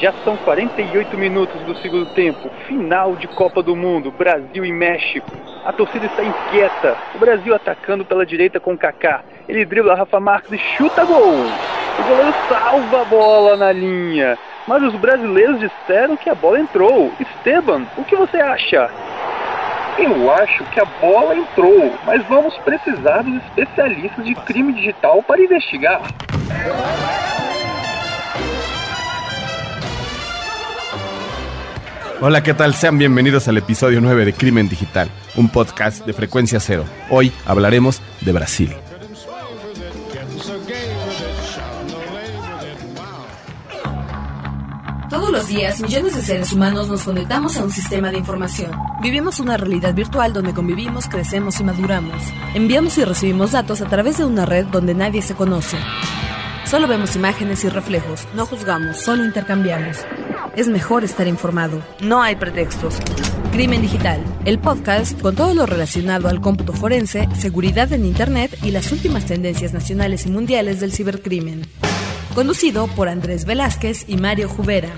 Já são 48 minutos do segundo tempo, final de Copa do Mundo, Brasil e México. A torcida está inquieta. O Brasil atacando pela direita com Kaká. Ele dribla Rafa Marques e chuta gol. O goleiro salva a bola na linha. Mas os brasileiros disseram que a bola entrou. Esteban, o que você acha? Eu acho que a bola entrou, mas vamos precisar dos especialistas de crime digital para investigar. Hola, ¿qué tal? Sean bienvenidos al episodio 9 de Crimen Digital, un podcast de frecuencia cero. Hoy hablaremos de Brasil. Todos los días, millones de seres humanos nos conectamos a un sistema de información. Vivimos una realidad virtual donde convivimos, crecemos y maduramos. Enviamos y recibimos datos a través de una red donde nadie se conoce. Solo vemos imágenes y reflejos, no juzgamos, solo intercambiamos. Es mejor estar informado, no hay pretextos. Crimen Digital, el podcast con todo lo relacionado al cómputo forense, seguridad en Internet y las últimas tendencias nacionales y mundiales del cibercrimen. Conducido por Andrés Velázquez y Mario Jubera.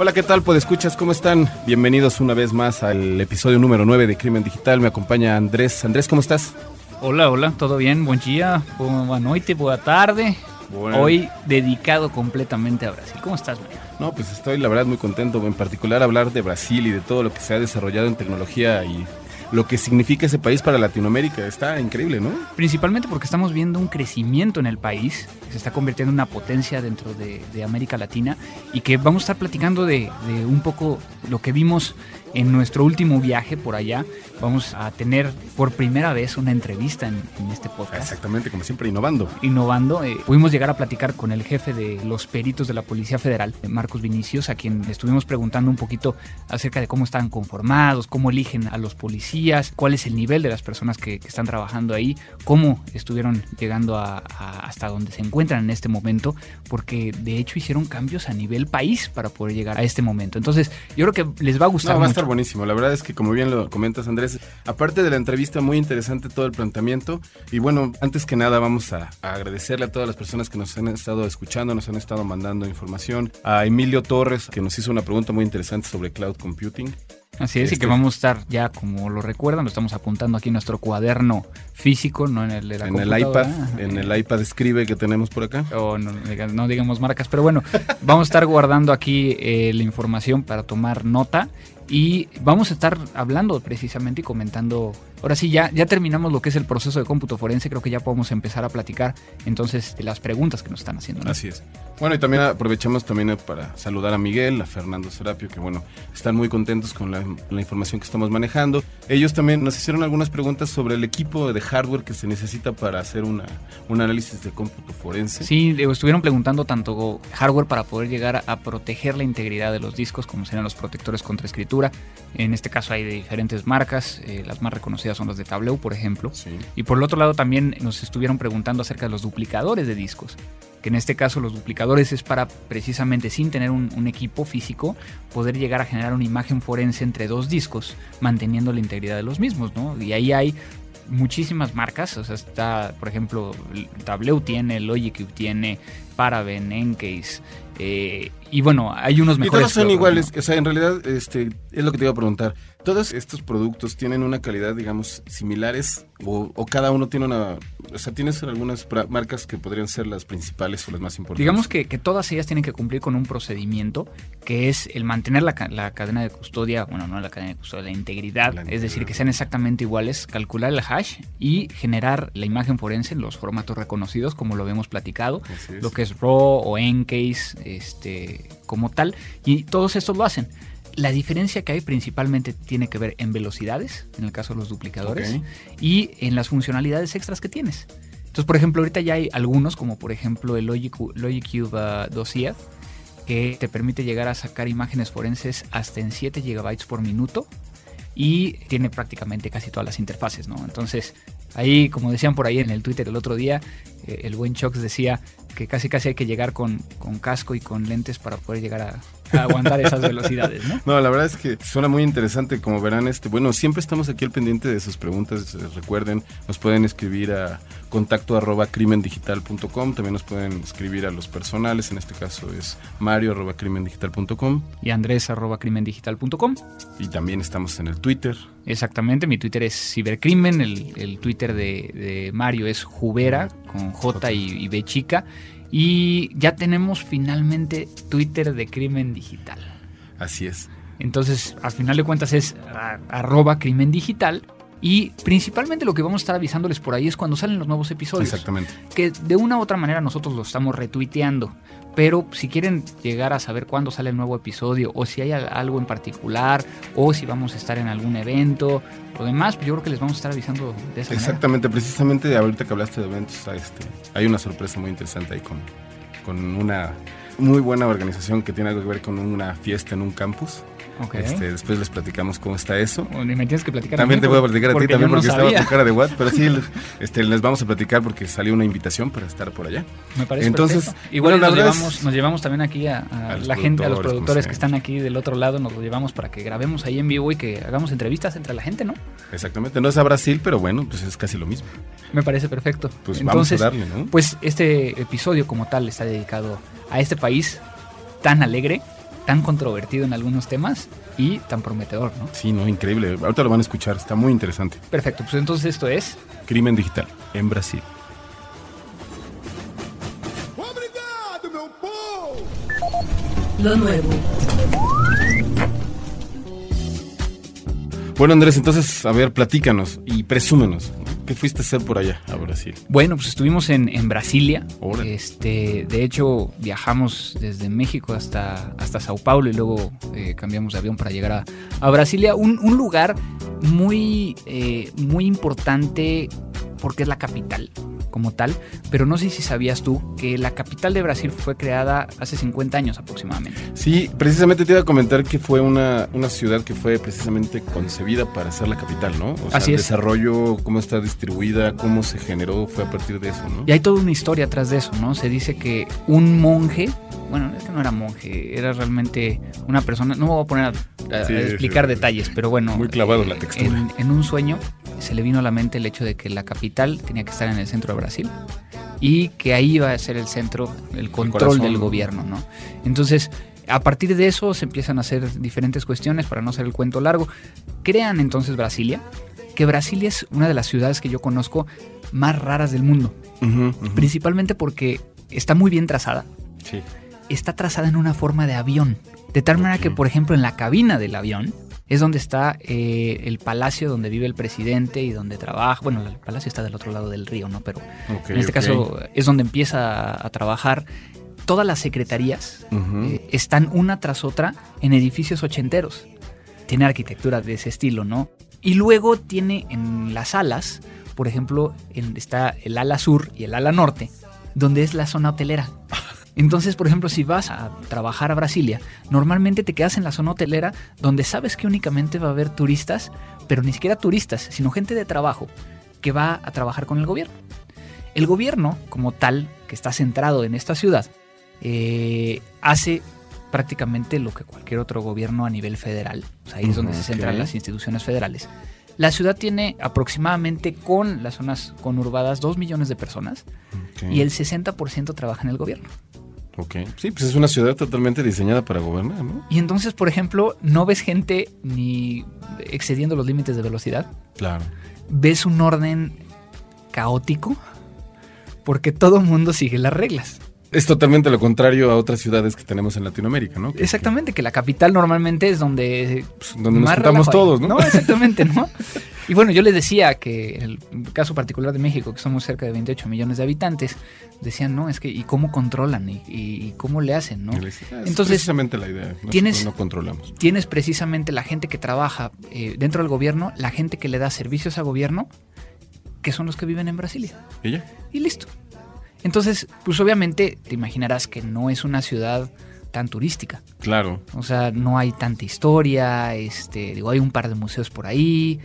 Hola, ¿qué tal? Pues escuchas, ¿cómo están? Bienvenidos una vez más al episodio número 9 de Crimen Digital. Me acompaña Andrés. Andrés, ¿cómo estás? Hola, hola, ¿todo bien? Buen día, buena noche, buena tarde. Bueno. Hoy dedicado completamente a Brasil. ¿Cómo estás, Mario? No, pues estoy la verdad muy contento, en particular hablar de Brasil y de todo lo que se ha desarrollado en tecnología y lo que significa ese país para Latinoamérica. Está increíble, ¿no? Principalmente porque estamos viendo un crecimiento en el país, se está convirtiendo en una potencia dentro de, América Latina y que vamos a estar platicando de un poco lo que vimos en nuestro último viaje por allá. Vamos a tener por primera vez una entrevista en, en este podcast. Exactamente, como siempre, innovando. innovando. Eh, pudimos llegar a platicar con el jefe de los peritos de la Policía Federal, Marcos Vinicius, a quien estuvimos preguntando un poquito acerca de cómo están conformados, cómo eligen a los policías, cuál es el nivel de las personas que, que están trabajando ahí, cómo estuvieron llegando a, a hasta donde se encuentran en este momento, porque de hecho hicieron cambios a nivel país para poder llegar a este momento. Entonces, yo creo que les va a gustar No, va a mucho. Estar buenísimo. La verdad es que, como bien lo comentas, Andrés, aparte de la entrevista, muy interesante todo el planteamiento. Y bueno, antes que nada, vamos a, a agradecerle a todas las personas que nos han estado escuchando, nos han estado mandando información. A Emilio Torres, que nos hizo una pregunta muy interesante sobre cloud computing. Así es, y Este- que vamos a estar ya, como lo recuerdan, lo estamos apuntando aquí en nuestro cuaderno físico, no en el de la En el iPad, en el iPad escribe que tenemos por acá. o no, no digamos marcas, pero bueno, vamos a estar guardando aquí eh, la información para tomar nota y vamos a estar hablando precisamente y comentando. Ahora sí, ya, ya terminamos lo que es el proceso de cómputo forense, creo que ya podemos empezar a platicar entonces de las preguntas que nos están haciendo. ¿no? Así es. Bueno, y también aprovechamos también eh, para saludar a Miguel, a Fernando Serapio, que bueno, están muy contentos con la, la información que estamos manejando. Ellos también nos hicieron algunas preguntas sobre el equipo de hardware que se necesita para hacer una, un análisis de cómputo forense. Sí, estuvieron preguntando tanto hardware para poder llegar a, a proteger la integridad de los discos, como serían los protectores contra escritura. En este caso hay de diferentes marcas, eh, las más reconocidas son las de Tableau, por ejemplo. Sí. Y por el otro lado también nos estuvieron preguntando acerca de los duplicadores de discos, que en este caso los duplicadores es para precisamente sin tener un, un equipo físico poder llegar a generar una imagen forense entre dos discos, manteniendo la integridad de los mismos, ¿no? Y ahí hay muchísimas marcas, o sea, está, por ejemplo, Tableau tiene, Logic tiene, Paraben, Encase, eh, y bueno, hay unos Y mejores. todos son iguales, ¿no? o sea, en realidad este, es lo que te iba a preguntar. ¿Todos estos productos tienen una calidad, digamos, similares o, o cada uno tiene una... O sea, tienes algunas marcas que podrían ser las principales o las más importantes? Digamos que, que todas ellas tienen que cumplir con un procedimiento que es el mantener la, ca- la cadena de custodia, bueno, no la cadena de custodia, la integridad, La es decir, que sean exactamente iguales, calcular el hash y generar la imagen forense en los formatos reconocidos, como lo hemos platicado, lo que es RAW o Encase, este, como tal, y todos estos lo hacen. La diferencia que hay principalmente tiene que ver en velocidades, en el caso de los duplicadores, y en las funcionalidades extras que tienes. Entonces, por ejemplo, ahorita ya hay algunos, como por ejemplo el Logic, Logic Cube uh, Dossier, que te permite llegar a sacar imágenes forenses hasta en 7 GB por minuto y tiene prácticamente casi todas las interfaces, ¿no? Entonces, ahí, como decían por ahí en el Twitter el otro día, eh, el buen Chox decía que casi casi hay que llegar con, con casco y con lentes para poder llegar a, aguantar esas velocidades, ¿no? No, la verdad es que suena muy interesante. Como verán, este, bueno, siempre estamos aquí al pendiente de sus preguntas. Eh, Recuerden, nos pueden escribir a contacto arroba crimendigital.com. También nos pueden escribir a los personales. En este caso es mario arroba crimendigital.com. Y andrés arroba crimendigital.com. Y también estamos en el Twitter. Exactamente, mi Twitter es cibercrimen, el, el Twitter de, de Mario es Jubera, con J y, y B chica. Y ya tenemos finalmente Twitter de Crimen Digital. Así es. Entonces, al final de cuentas es a- arroba crimen digital. Y principalmente lo que vamos a estar avisándoles por ahí es cuando salen los nuevos episodios. Exactamente. Que de una u otra manera nosotros lo estamos retuiteando. Pero si quieren llegar a saber cuándo sale el nuevo episodio, o si hay al- algo en particular, o si vamos a estar en algún evento, lo demás, pues yo creo que les vamos a estar avisando de esa manera. Exactamente, precisamente ahorita que hablaste de eventos, ah, este, hay una sorpresa muy interesante ahí con, con una muy buena organización que tiene algo que ver con una fiesta en un campus. Este, después les platicamos cómo está eso. Bueno, y me tienes que platicar También mí, te voy a platicar a ti también no porque estaba tu cara de what, pero sí, este, les vamos a platicar porque salió una invitación para estar por allá. Me parece Entonces, perfecto. igual bueno, nos llevamos, es- nos llevamos también aquí a, a A los la gente, a los productores, que están aquí del otro lado, nos lo llevamos para que grabemos ahí en vivo y que hagamos entrevistas entre la gente, ¿no? Exactamente, no es a Brasil, pero bueno, pues es casi lo mismo. Me parece perfecto. Pues Entonces, vamos a darle, ¿no? Pues este episodio como tal está dedicado a este país tan alegre, tan controvertido en algunos temas y tan prometedor, ¿no? Sí, no, increíble. Ahorita lo van a escuchar, está muy interesante. Perfecto, pues entonces esto es Crimen digital en Brasil. Obrigado, meu povo! Lo nuevo. Bueno, Andrés, entonces, a ver, platícanos y presúmenos. ¿Qué fuiste a hacer por allá, a Brasil? Bueno, pues estuvimos en, en Brasilia. Órale. Este, de hecho, viajamos desde México hasta, hasta Sao Paulo y luego eh, cambiamos de avión para llegar a, a Brasilia. Un, un lugar muy, eh, muy importante porque es la capital como tal. Pero no sé si sabías tú que la capital de Brasil fue creada hace 50 años aproximadamente. Sí, precisamente te iba a comentar que fue una, una ciudad que fue precisamente concebida para ser la capital, ¿no? O sea, Así el es. desarrollo, cómo está distribuida, cómo se generó, fue a partir de eso, ¿no? Y hay toda una historia atrás de eso, ¿no? Se dice que un monje, bueno, es que no era monje, era realmente una persona, no me voy a poner a, a Sí, explicar sí, detalles, pero bueno. Muy clavado eh, la textura. En, en un sueño se le vino a la mente el hecho de que la capital tenía que estar en el centro de Brasil y que ahí iba a ser el centro, el control del ¿no? gobierno, ¿no? Entonces, a partir de eso se empiezan a hacer diferentes cuestiones para no hacer el cuento largo. Crean entonces Brasilia, que Brasilia es una de las ciudades que yo conozco más raras del mundo principalmente porque está muy bien trazada. Sí. Está trazada en una forma de avión. De tal manera que, por ejemplo, en la cabina del avión es donde está eh, el palacio donde vive el presidente y donde trabaja. Bueno, el palacio está del otro lado del río, ¿no? Pero en este caso es donde empieza a, trabajar. Todas las secretarías eh, están una tras otra en edificios ochenteros. Tiene arquitectura de ese estilo, ¿no? Y luego tiene en las alas, por ejemplo, en- está el ala sur y el ala norte, donde es la zona hotelera. Entonces, por ejemplo, si vas a trabajar a Brasilia, normalmente te quedas en la zona hotelera donde sabes que únicamente va a haber turistas, pero ni siquiera turistas, sino gente de trabajo que va a trabajar con el gobierno. El gobierno, como tal, que está centrado en esta ciudad, eh, hace prácticamente lo que cualquier otro gobierno a nivel federal. O sea, ahí es donde se centran las instituciones federales. La ciudad tiene aproximadamente con las zonas conurbadas 2 millones de personas y el 60% trabaja en el gobierno. Ok. Sí, pues es una ciudad totalmente diseñada para gobernar, ¿no? Y entonces, por ejemplo, no ves gente ni excediendo los límites de velocidad, Claro. ves un orden caótico porque todo el mundo sigue las reglas. Es totalmente lo contrario a otras ciudades que tenemos en Latinoamérica, ¿no? Que- Exactamente, que la capital normalmente es donde, pues, donde nos juntamos todos, ¿no? No, exactamente, ¿no? Y bueno, yo les decía que en el caso particular de México, que somos cerca de 28 millones de habitantes, decían, no, es que, ¿y cómo controlan? ¿Y, cómo le hacen? ¿no? Ah, es Entonces, precisamente la idea. Nosotros tienes- no controlamos. Tienes precisamente la gente que trabaja eh, dentro del gobierno, la gente que le da servicios al gobierno, que son los que viven en Brasilia. ¿Y ya? Y listo. Entonces, pues obviamente te imaginarás que no es una ciudad tan turística. Claro. O sea, no hay tanta historia, este, digo, hay un par de museos por ahí,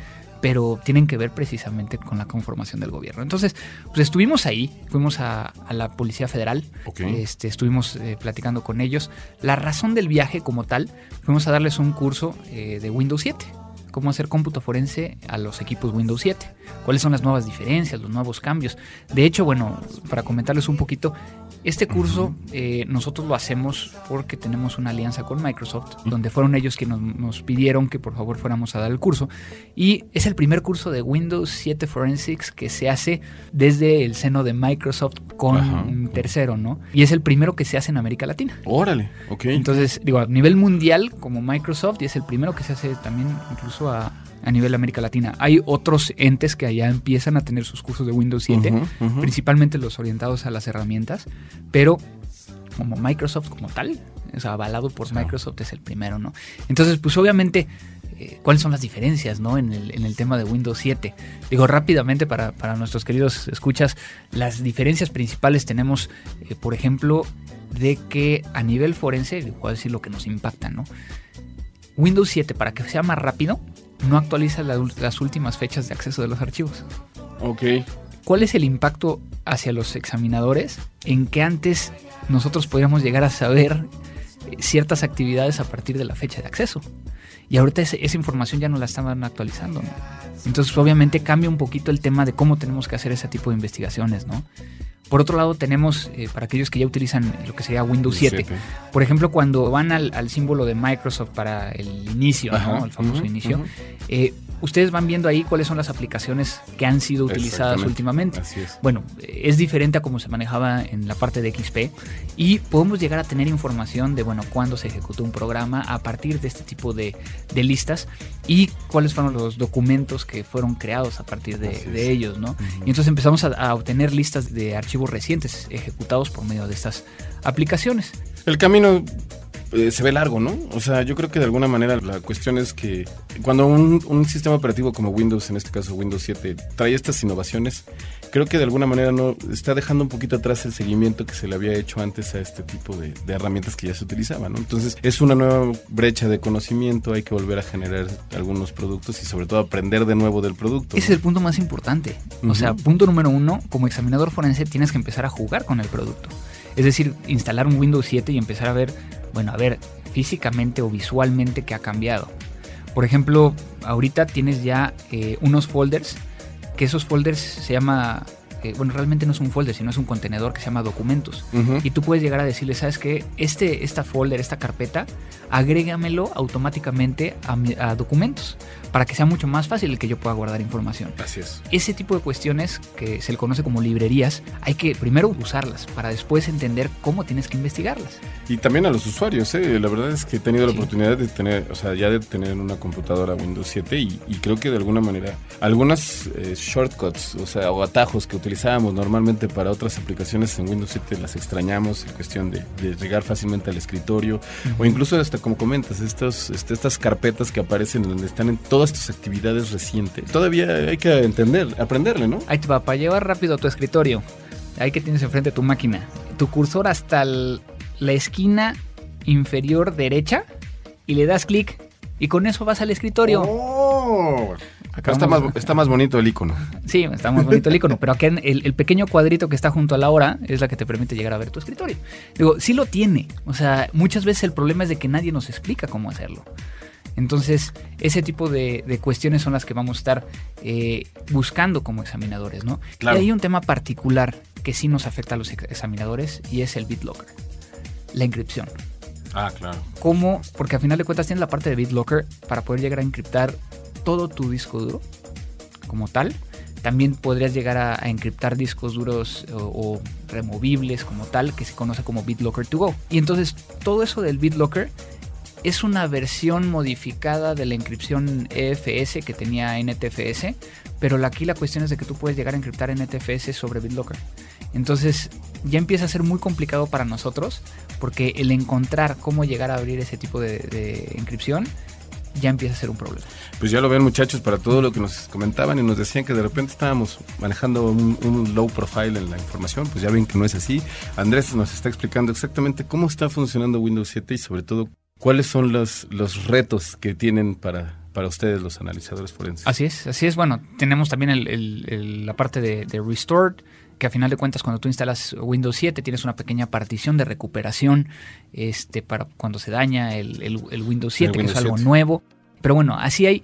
pero tienen que ver precisamente con la conformación del gobierno. Entonces, pues estuvimos ahí, fuimos a, a la Policía Federal, este, estuvimos eh, platicando con ellos. La razón del viaje como tal, fuimos a darles un curso eh, de Windows 7, cómo hacer cómputo forense a los equipos Windows 7, cuáles son las nuevas diferencias, los nuevos cambios. De hecho, bueno, para comentarles un poquito, este curso eh, nosotros lo hacemos porque tenemos una alianza con Microsoft, donde fueron ellos quienes nos, nos pidieron que por favor fuéramos a dar el curso. Y es el primer curso de Windows 7 Forensics que se hace desde el seno de Microsoft con Ajá. un tercero, ¿no? Y es el primero que se hace en América Latina. Órale, ok. Entonces, digo, a nivel mundial como Microsoft y es el primero que se hace también incluso a, a nivel América Latina. Hay otros entes que allá empiezan a tener sus cursos de Windows 7, Ujú, ujú. principalmente los orientados a las herramientas, pero como Microsoft como tal, o sea, avalado por Microsoft es el primero, ¿no? Entonces, pues obviamente, eh, ¿cuáles son las diferencias, ¿no? En el, en el tema de Windows 7. Digo, rápidamente para, para nuestros queridos escuchas, las diferencias principales tenemos, eh, por ejemplo, de que a nivel forense, a decir lo que nos impacta, ¿no? Windows 7, para que sea más rápido, no actualiza la las últimas fechas de acceso de los archivos. Ok. ¿Cuál es el impacto hacia los examinadores en que antes nosotros podíamos llegar a saber eh, ciertas actividades a partir de la fecha de acceso? Y ahorita ese- esa información ya no la estaban actualizando. ¿no? Entonces, obviamente cambia un poquito el tema de cómo tenemos que hacer ese tipo de investigaciones, ¿no? Por otro lado, tenemos, eh, para aquellos que ya utilizan lo que sería Windows 7, por ejemplo, cuando van al, al símbolo de Microsoft para el inicio, ¿no? El famoso ujú, inicio, ujú. eh, ustedes van viendo ahí cuáles son las aplicaciones que han sido utilizadas últimamente. Así es. Bueno, es diferente a cómo se manejaba en la parte de XP y podemos llegar a tener información de, bueno, cuándo se ejecutó un programa a partir de este tipo de, de listas y cuáles fueron los documentos que fueron creados a partir de, de ellos, ¿no? Y entonces empezamos a, a obtener listas de archivos recientes ejecutados por medio de estas aplicaciones. El camino eh, se ve largo, ¿no? O sea, yo creo que de alguna manera la cuestión es que cuando un, un sistema operativo como Windows, en este caso Windows 7, trae estas innovaciones, creo que de alguna manera no está dejando un poquito atrás el seguimiento que se le había hecho antes a este tipo de, de herramientas que ya se utilizaban, ¿no? Entonces es una nueva brecha de conocimiento, hay que volver a generar algunos productos y sobre todo aprender de nuevo del producto. Ese es el punto más importante. O sea, punto número uno, como examinador forense tienes que empezar a jugar con el producto. Es decir, instalar un Windows 7 y empezar a ver, bueno, a ver físicamente o visualmente qué ha cambiado. Por ejemplo, ahorita tienes ya eh, unos folders, que esos folders se llama, eh, bueno, realmente no es un folder, sino es un contenedor que se llama documentos. Y tú puedes llegar a decirle, ¿sabes qué? Este, esta folder, esta carpeta, agrégamelo automáticamente a, mi- a documentos para que sea mucho más fácil el que yo pueda guardar información. Así es. Ese tipo de cuestiones que se le conoce como librerías, hay que primero usarlas para después entender cómo tienes que investigarlas. Y también a los usuarios, ¿eh? La verdad es que he tenido la Sí. oportunidad de tener, o sea, ya de tener una computadora Windows 7 y, y creo que de alguna manera algunas eh, shortcuts, o sea, o atajos que utilizábamos normalmente para otras aplicaciones en Windows 7 las extrañamos en cuestión de, de llegar fácilmente al escritorio o incluso hasta como comentas, estos, este, estas carpetas que aparecen donde están en todas tus actividades recientes. Todavía hay que entender, aprenderle, ¿no? Ahí te va, para llevar rápido a tu escritorio, ahí que tienes enfrente tu máquina, tu cursor hasta el- la esquina inferior derecha y le das clic y con eso vas al escritorio. Oh. Acá está más, está más bonito el icono. Sí, está muy bonito el icono, pero acá en el, el pequeño cuadrito que está junto a la hora es la que te permite llegar a ver tu escritorio. Digo, sí lo tiene. O sea, muchas veces el problema es de que nadie nos explica cómo hacerlo. Entonces, ese tipo de, de cuestiones son las que vamos a estar eh, buscando como examinadores, ¿no? Claro. Y hay un tema particular que sí nos afecta a los ex- examinadores y es el BitLocker, la encripción. Ah, claro. ¿Cómo? Porque a final de cuentas tienes la parte de BitLocker para poder llegar a encriptar todo tu disco duro como tal. También podrías llegar a, a encriptar discos duros o, o removibles como tal, que se conoce como BitLocker to go. Y entonces todo eso del BitLocker es una versión modificada de la encripción EFS que tenía NTFS, pero aquí la cuestión es de que tú puedes llegar a encriptar NTFS sobre BitLocker. Entonces ya empieza a ser muy complicado para nosotros porque el encontrar cómo llegar a abrir ese tipo de, de encripción ya empieza a ser un problema. Pues ya lo ven muchachos, para todo lo que nos comentaban y nos decían que de repente estábamos manejando un, un low profile en la información, pues ya ven que no es así. Andrés nos está explicando exactamente cómo está funcionando Windows 7 y sobre todo cuáles son los, los retos que tienen para para ustedes los analizadores forenses. Así es, así es. Bueno, tenemos también el- el- el- la parte de, de Restored, que a final de cuentas cuando tú instalas Windows 7 tienes una pequeña partición de recuperación este, para cuando se daña el, el- el Windows 7, que Windows es algo 7. nuevo. Pero bueno, así hay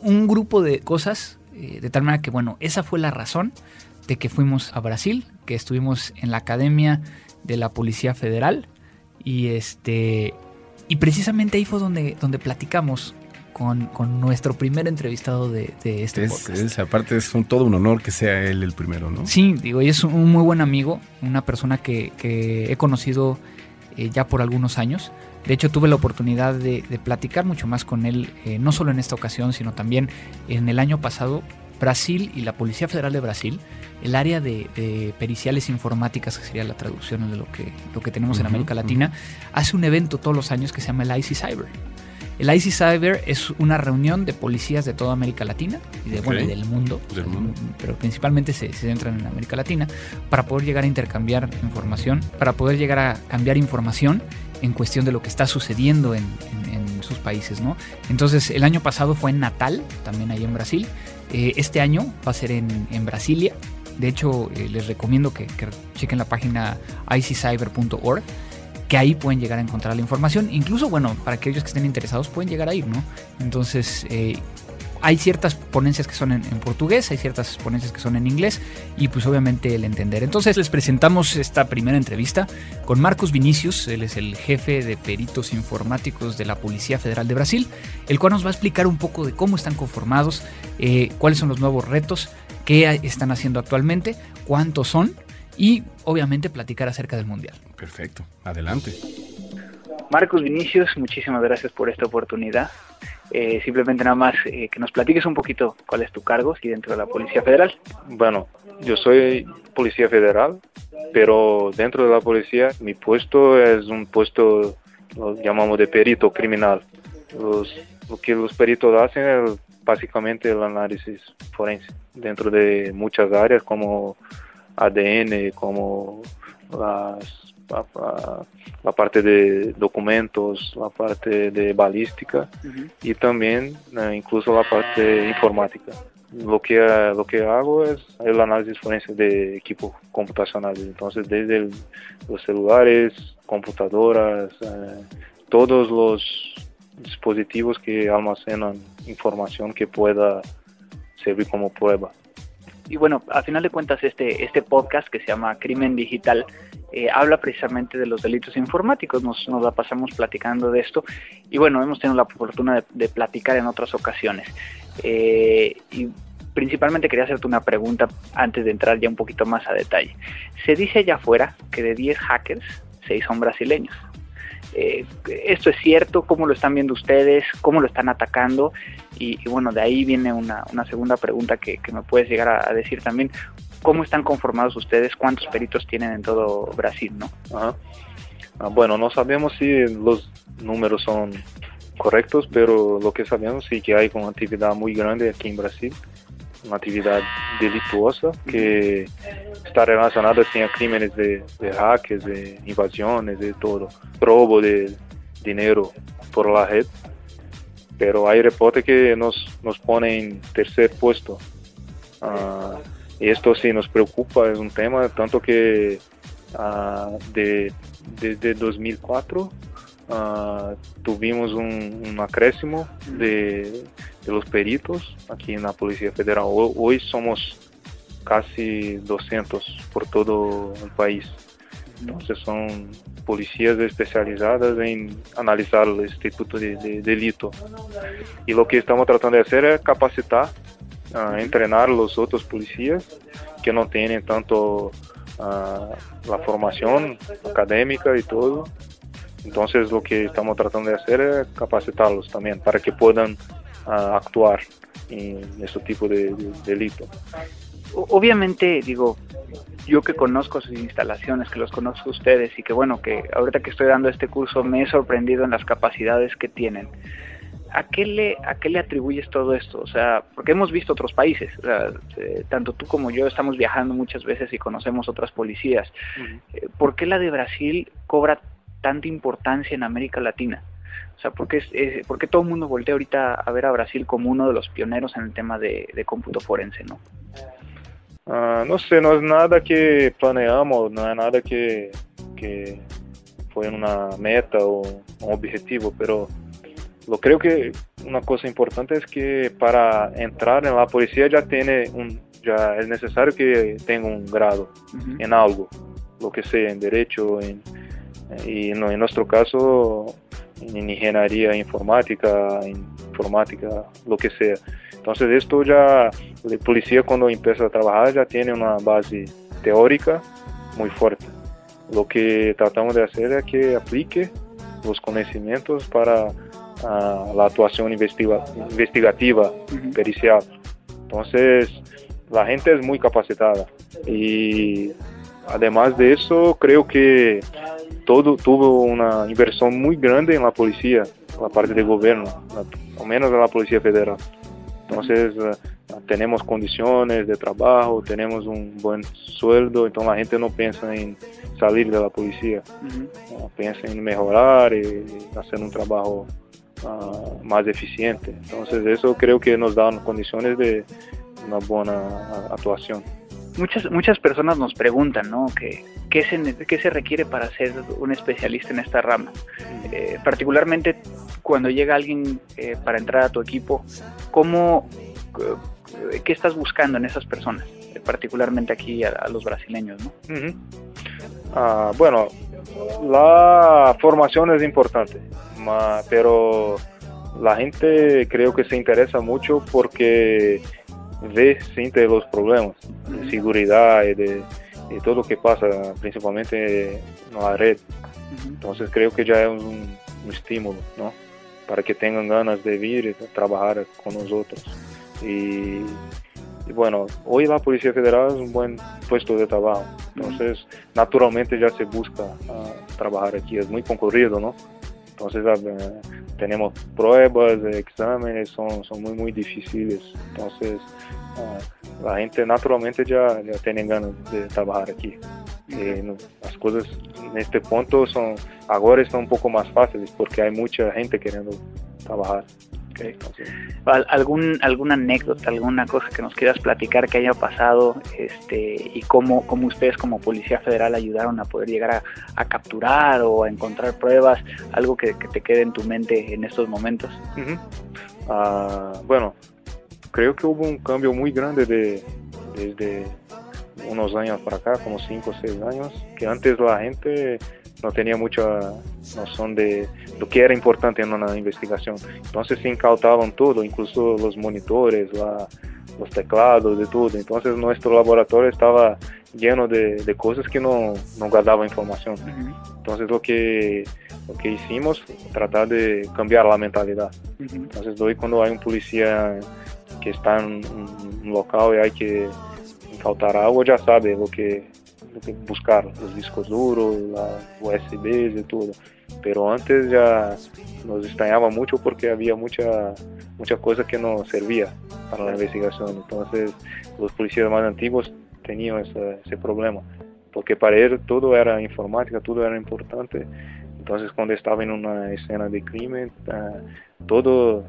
un grupo de cosas, eh, de tal manera que, bueno, esa fue la razón de que fuimos a Brasil, que estuvimos en la Academia de la Policía Federal y este y precisamente ahí fue donde, donde platicamos con, con nuestro primer entrevistado de, de este Es, podcast. es- aparte es un, todo un honor que sea él el primero, ¿no? Sí, digo, y es un muy buen amigo, una persona que, que he conocido eh, ya por algunos años. De hecho, tuve la oportunidad de, de platicar mucho más con él, eh, no solo en esta ocasión, sino también en el año pasado. Brasil y la Policía Federal de Brasil, el área de, de periciales informáticas, que sería la traducción de lo que, lo que tenemos en Ujú, América Latina, hace un evento todos los años que se llama el IC Cyber. El IC Cyber es una reunión de policías de toda América Latina y de, bueno, y Ok. del mundo, Del mundo. pero principalmente se, se centran en América Latina, para poder llegar a intercambiar información, para poder llegar a cambiar información en cuestión de lo que está sucediendo en, en- en sus países, ¿no? Entonces, el año pasado fue en Natal, también ahí en Brasil. Eh, este año va a ser en, en Brasilia. De hecho, eh, les recomiendo que, que chequen la página iccyber.org que ahí pueden llegar a encontrar la información. Incluso, bueno, para aquellos que estén interesados pueden llegar a ir, ¿no? Entonces, eh, hay ciertas ponencias que son en, en portugués, hay ciertas ponencias que son en inglés y pues obviamente el entender. Entonces les presentamos esta primera entrevista con Marcos Vinicius, él es el jefe de peritos informáticos de la Policía Federal de Brasil, el cual nos va a explicar un poco de cómo están conformados, eh, cuáles son los nuevos retos, qué están haciendo actualmente, cuántos son y obviamente platicar acerca del Mundial. Perfecto, adelante. Marcos Vinicius, muchísimas gracias por esta oportunidad. Eh, simplemente nada más eh, que nos platiques un poquito cuál es tu cargo aquí dentro de la Policía Federal. Bueno, yo soy policía federal, pero dentro de la policía mi puesto es un puesto, lo llamamos de perito criminal. Los, lo que los peritos hacen es básicamente el análisis forense dentro de muchas áreas como ADN, como las, la, parte de documentos, la parte de balística y también eh, incluso la parte informática. Lo que, lo que hago es el análisis forense de equipos computacionales, entonces desde el- los celulares, computadoras, eh, todos los dispositivos que almacenan información que pueda servir como prueba. Y bueno, a final de cuentas este, este podcast que se llama Crimen Digital eh, habla precisamente de los delitos informáticos, nos, nos la pasamos platicando de esto y bueno, hemos tenido la fortuna de, de platicar en otras ocasiones. Eh, y principalmente quería hacerte una pregunta antes de entrar ya un poquito más a detalle. Se dice allá afuera que de 10 hackers, 6 son brasileños. Eh, ¿Esto es cierto? ¿Cómo lo están viendo ustedes? ¿Cómo lo están atacando? Y, bueno, de ahí viene una, segunda pregunta que, me puedes llegar a, decir también. ¿Cómo están conformados ustedes? ¿Cuántos peritos tienen en todo Brasil? ¿no? Ah, bueno, no sabemos si los números son correctos, pero lo que sabemos sí que hay una actividad muy grande aquí en Brasil, una actividad delituosa que está relacionada sí, a crímenes de, de hackers, de invasiones, de todo, robo de dinero por la red. Pero hay reportes que nos, nos ponen en tercer puesto. Ah, y esto sí nos preocupa, es un tema, tanto que ah, de, desde 2004 ah, tuvimos un, un acréscimo de, de los peritos aquí en la Policía Federal. Ho- Hoy somos casi 200 por todo el país. Entonces son policías especializadas en analizar el instituto de, de delito. Y lo que estamos tratando de hacer es capacitar, ah, entrenar los otros policías que no tienen tanto ah, la formación académica y todo. Entonces lo que estamos tratando de hacer es capacitarlos también para que puedan ah, actuar en este tipo de, de delito. Obviamente, digo, yo que conozco sus instalaciones, que los conozco ustedes y que bueno, que ahorita que estoy dando este curso me he sorprendido en las capacidades que tienen. ¿A qué le, a qué le atribuyes todo esto? O sea, porque hemos visto otros países, o sea, eh, tanto tú como yo estamos viajando muchas veces y conocemos otras policías. Eh, ¿Por qué la de Brasil cobra tanta importancia en América Latina? O sea, ¿por qué, es, es- por qué todo el mundo voltea ahorita a ver a Brasil como uno de los pioneros en el tema de, de cómputo forense, ¿no? Ah, no sé, no es nada que planeamos, no es nada que, que fue una meta o un objetivo, pero lo creo que una cosa importante es que para entrar en la policía ya tiene un, ya es necesario que tenga un grado Ujú. en algo, lo que sea, en derecho, en, y no- en nuestro caso en ingeniería informática, en informática, lo que sea. Entonces esto ya, el policía cuando empieza a trabajar ya tiene una base teórica muy fuerte. Lo que tratamos de hacer es que aplique los conocimientos para ah, la actuación investiga- investigativa pericial. Entonces, la gente es muy capacitada y además de eso, creo que todo tuvo una inversión muy grande en la policía, la parte del gobierno, la- al menos en la policía federal. Entonces, eh, tenemos condiciones de trabajo, tenemos un buen sueldo, entonces la gente no piensa en salir de la policía. ¿no? piensa en mejorar y hacer un trabajo ah, más eficiente. Entonces, eso creo que nos da condiciones de una buena ah, actuación. Muchas, muchas personas nos preguntan, ¿no? ¿Qué, qué, se, qué se requiere para ser un especialista en esta rama? Eh, particularmente cuando llega alguien eh, para entrar a tu equipo, ¿cómo, eh, ¿qué estás buscando en esas personas? Eh, particularmente aquí a, los brasileños, ¿no? Ah, bueno, la formación es importante, pero la gente creo que se interesa mucho porque ve, siente los problemas de seguridad y de, de todo lo que pasa, principalmente en la red. Entonces creo que ya es un, un estímulo, ¿no? Para que tengan ganas de vir y de trabajar con nosotros. Y, y bueno, hoy la Policía Federal es un buen puesto de trabajo. Entonces, naturalmente ya se busca ah, trabajar aquí. Es muy concurrido, ¿no? Entonces, ah, tenemos pruebas, exámenes, son, son muy, muy difíciles. Entonces, ah, la gente naturalmente ya, ya tiene ganas de trabajar aquí. Eh, no, las cosas en este punto son ahora están un poco más fáciles porque hay mucha gente queriendo trabajar. ¿Algún, ¿Alguna anécdota, alguna cosa que nos quieras platicar que haya pasado este, y cómo, cómo ustedes como Policía Federal ayudaron a poder llegar a, capturar o a encontrar pruebas? Algo que, te quede en tu mente en estos momentos. Ah, bueno, creo que hubo un cambio muy grande de, desde unos años para acá, como 5 o 6 años, que antes la gente no tenía mucha noción de lo que era importante en una investigación. Entonces se incautaban todo, incluso los monitores, la- los teclados, de todo. Entonces nuestro laboratorio estaba lleno de, de cosas que no, no guardaban información. Entonces lo que, lo que hicimos tratar de cambiar la mentalidad. Entonces hoy cuando hay un policía que está en un un local y hay que incautar algo, ya sabe lo que, que buscar, los discos duros, la USBs y todo. Pero antes ya nos extrañaba mucho porque había mucha, mucha cosa que no servía para la investigación. Entonces los policías más antiguos tenían ese, ese problema, porque para ellos todo era informática, todo era importante. Entonces cuando estaba en una escena de crimen, ah, todo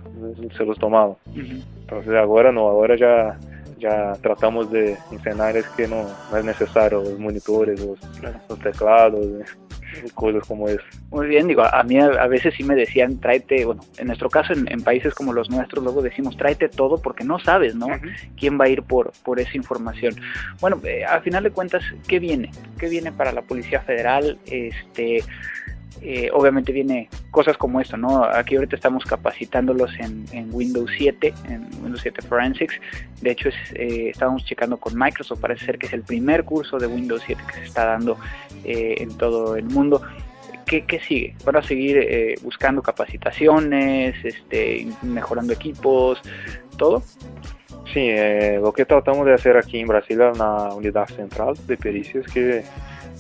se los tomaba. Entonces ahora no, ahora ya, ya tratamos de enseñarles que no, no es necesario los monitores, los, los teclados, eh, cosas como eso. Muy bien, digo, a mí a, veces sí me decían, tráete, bueno, en nuestro caso, en, en países como los nuestros, luego decimos, tráete todo porque no sabes, ¿no? ¿Quién va a ir por, por esa información? Bueno, eh, a final de cuentas, ¿qué viene? ¿Qué viene para la Policía Federal? Este, eh, obviamente viene cosas como esto, ¿no? Aquí ahorita estamos capacitándolos en, Windows 7, en Windows 7 Forensics. De hecho, es, eh, estábamos checando con Microsoft, parece ser que es el primer curso de Windows 7 que se está dando eh, en todo el mundo. ¿Qué, qué sigue? ¿Van a seguir eh, buscando capacitaciones, este, mejorando equipos, todo? Sí, eh, lo que tratamos de hacer aquí en Brasil es una unidad central de pericias que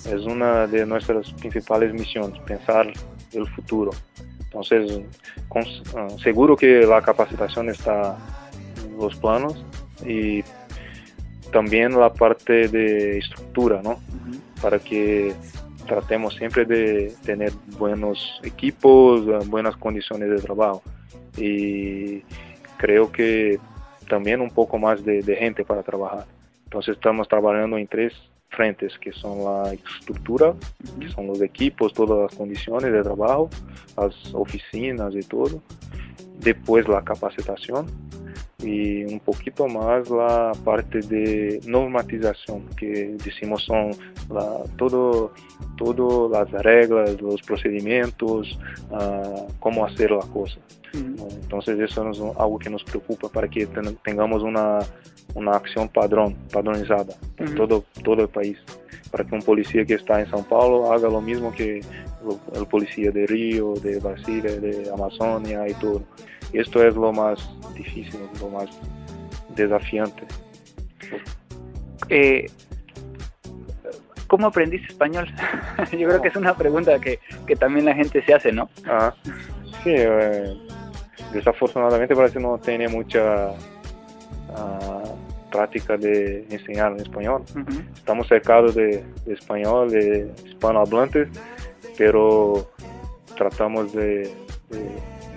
es una de nuestras principales misiones, pensar el futuro. Entonces, con- ah, seguro que la capacitación está en los planos y también la parte de estructura, ¿no? Para que tratemos siempre de tener buenos equipos, buenas condiciones de trabajo. Y creo que también un poco más de, gente para trabajar. Entonces estamos trabajando en tres frentes, que son la estructura, que son los equipos, todas las condiciones de trabajo, las oficinas y todo. Después la capacitación y un poquito más la parte de normatización que decimos son la, todo todo las reglas los procedimientos uh, cómo hacer la cosa entonces eso es algo que nos preocupa para que tengamos una, una acción padrón padronizada en todo todo el país para que un policía que está en São Paulo haga lo mismo que el policía de Río de Brasilia de Amazonia y todo esto es lo más difícil, lo más desafiante. Eh, ¿Cómo aprendiste español? Yo creo que es una pregunta que, también la gente se hace, ¿no? Ah, sí, eh, desafortunadamente parece no tiene mucha ah, práctica de enseñar en español. Estamos cercados de, español, de hispanohablantes, pero tratamos de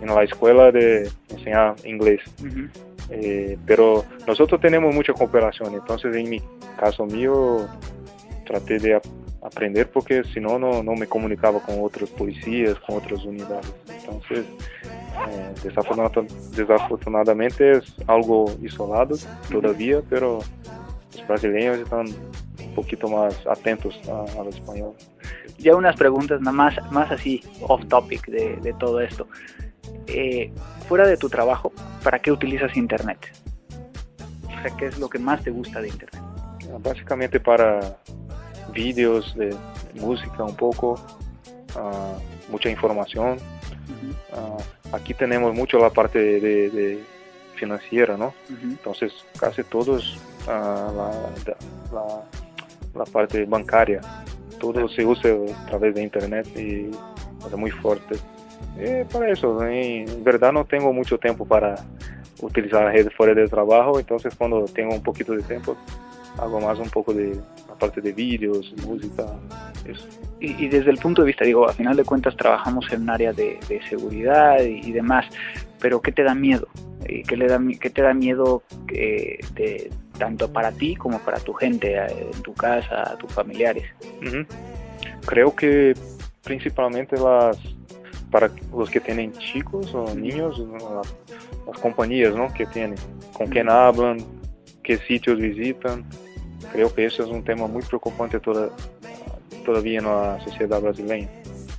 en la escuela de enseñar inglés. Eh, pero nosotros tenemos mucha cooperación, entonces en mi caso mío traté de aprender porque si no, no me comunicaba con otros policías, con otras unidades. Entonces, eh, desafortunadamente es algo isolado todavía, pero los brasileños están un poquito más atentos al español. Ya unas preguntas nada más, más así off topic de, de todo esto. Eh, fuera de tu trabajo, ¿para qué utilizas Internet? O sea, ¿qué es lo que más te gusta de Internet? Básicamente para vídeos de música un poco, ah, mucha información. Ah, aquí tenemos mucho la parte de, financiera, ¿no? Entonces casi todos uh, la, la, parte bancaria, todo se usa a través de internet y es muy fuerte. Eh, para eso, en verdad no tengo mucho tiempo para utilizar la red fuera del trabajo, entonces cuando tengo un poquito de tiempo hago más un poco de la parte de vídeos, música, eso. Y, desde el punto de vista, digo, a final de cuentas trabajamos en un área de, seguridad y, demás, pero ¿qué te da miedo? Eh, ¿Qué, le da, qué te da miedo eh, de, tanto para ti como para tu gente, en tu casa, tus familiares? Creo que principalmente las para los que tienen chicos o niños, las, compañías ¿no? que tienen, con quién hablan, qué sitios visitan. Creo que eso es un tema muy preocupante toda, todavía en la sociedad brasileña.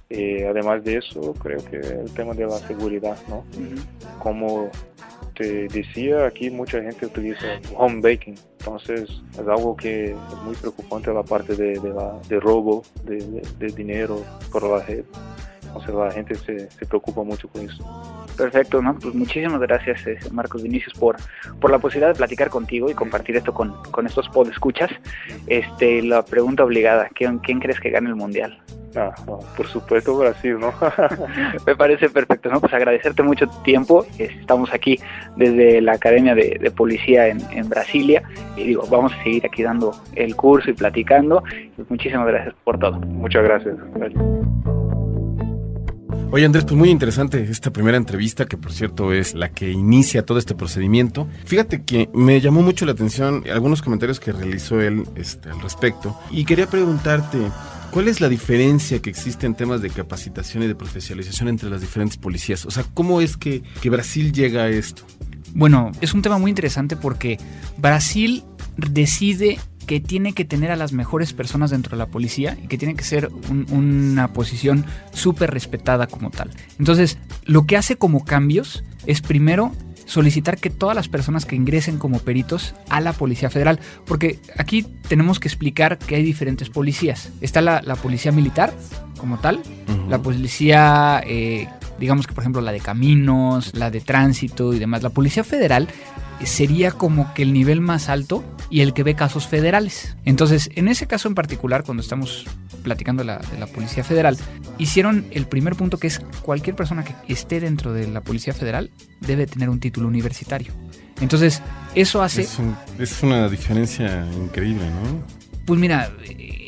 Eh, además de eso, creo que el tema de la seguridad, ¿no? Como te decía, aquí mucha gente utiliza home baking, entonces es algo que es muy preocupante la parte de, la, de robo de, de dinero por la red. Entonces la gente se, se preocupa mucho con eso. Perfecto, ¿no? Pues muchísimas gracias, eh, Marcos Vinicius, por, por la posibilidad de platicar contigo y compartir esto con, con estos podescuchas. Este, la pregunta obligada, ¿quién, ¿quién crees que gane el Mundial? Ah, por supuesto Brasil, ¿no? Me parece perfecto, ¿no? Pues agradecerte mucho tu tiempo. Estamos aquí desde la Academia de, Policía en, en, Brasilia y digo, vamos a seguir aquí dando el curso y platicando. Pues muchísimas gracias por todo. Muchas gracias. Oye Andrés, pues muy interesante esta primera entrevista, que por cierto es la que inicia todo este procedimiento. Fíjate que me llamó mucho la atención algunos comentarios que realizó él este, al respecto y quería preguntarte, ¿Cuál es la diferencia que existe en temas de capacitación y de profesionalización entre las diferentes policías? O sea, ¿cómo es que, que, Brasil llega a esto? Bueno, es un tema muy interesante porque Brasil decide que tiene que tener a las mejores personas dentro de la policía y que tiene que ser una posición súper respetada como tal. Entonces, lo que hace como cambios es primero solicitar que todas las personas que ingresen como peritos a la Policía Federal, porque aquí tenemos que explicar que hay diferentes policías. Está la, policía militar como tal, la policía, eh, digamos que por ejemplo la de caminos, la de tránsito y demás. La Policía Federal sería como que el nivel más alto y el que ve casos federales. Entonces, en ese caso en particular, cuando estamos platicando de la, de la Policía Federal, hicieron el primer punto que es cualquier persona que esté dentro de la Policía Federal debe tener un título universitario. Entonces, eso hace... Es, una diferencia increíble, ¿no? Pues mira, eh,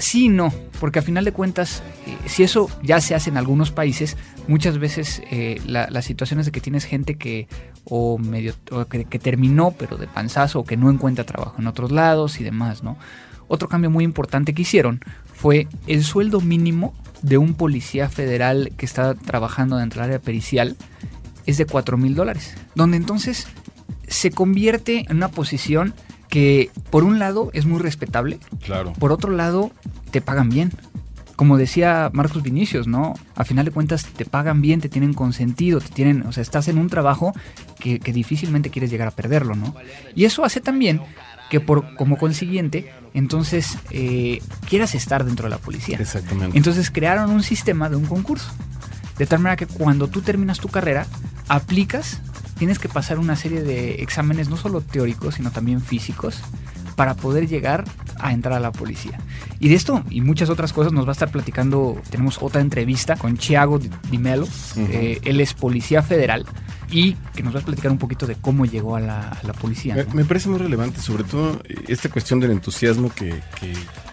Sí, no, porque a final de cuentas, eh, si eso ya se hace en algunos países, muchas veces eh, la, la situación es de que tienes gente que o medio o que, que terminó pero de panzazo o que no encuentra trabajo en otros lados y demás, ¿no? Otro cambio muy importante que hicieron fue el sueldo mínimo de un policía federal que está trabajando dentro del área pericial es de 4 mil dólares, donde entonces se convierte en una posición que por un lado es muy respetable, Claro. por otro lado te pagan bien. Como decía Marcos Vinicius, ¿no? A final de cuentas te pagan bien, te tienen consentido, te tienen, o sea, estás en un trabajo que, que difícilmente quieres llegar a perderlo, ¿no? Y eso hace también que por como consiguiente, entonces eh, quieras estar dentro de la policía. Exactamente. Entonces crearon un sistema de un concurso. De tal manera que cuando tú terminas tu carrera, aplicas, tienes que pasar una serie de exámenes, no solo teóricos, sino también físicos, para poder llegar a entrar a la policía. Y de esto y muchas otras cosas nos va a estar platicando, tenemos otra entrevista con Thiago Di Mello, eh, él es policía federal y que nos va a platicar un poquito de cómo llegó a la, a la policía. Me, ¿no? me parece muy relevante, sobre todo eh, esta cuestión del entusiasmo que, que-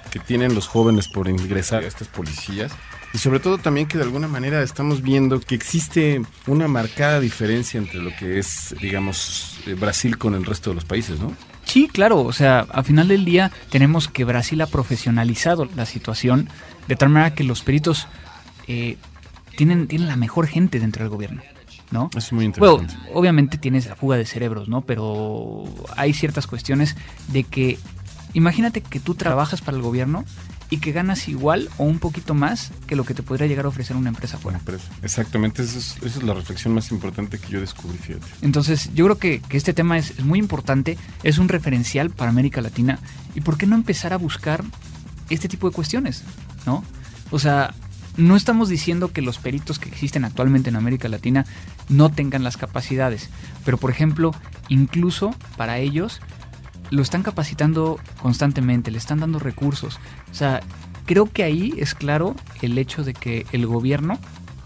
que tienen los jóvenes por ingresar a estas policías. Y sobre todo también que de alguna manera estamos viendo que existe una marcada diferencia entre lo que es, digamos, eh, Brasil con el resto de los países, ¿no? Sí, claro, o sea, a final del día tenemos que Brasil ha profesionalizado la situación de tal manera que los peritos eh, tienen, tienen la mejor gente dentro del gobierno, ¿no? Es muy Bueno, interesante. obviamente tienes la fuga de cerebros, ¿no? Pero hay ciertas cuestiones de que, imagínate que tú trabajas para el gobierno y que ganas igual o un poquito más que lo que te podría llegar a ofrecer una empresa fuera. Una empresa. Exactamente, esa es, la reflexión más importante que yo descubrí, fíjate. Entonces, yo creo que, que este tema es, es muy importante, es un referencial para América Latina. ¿Y por qué no empezar a buscar este tipo de cuestiones? ¿No? O sea, no estamos diciendo que los peritos que existen actualmente en América Latina no tengan las capacidades, pero por ejemplo, incluso para ellos lo están capacitando constantemente, le están dando recursos. O sea, creo que ahí es claro el hecho de que el gobierno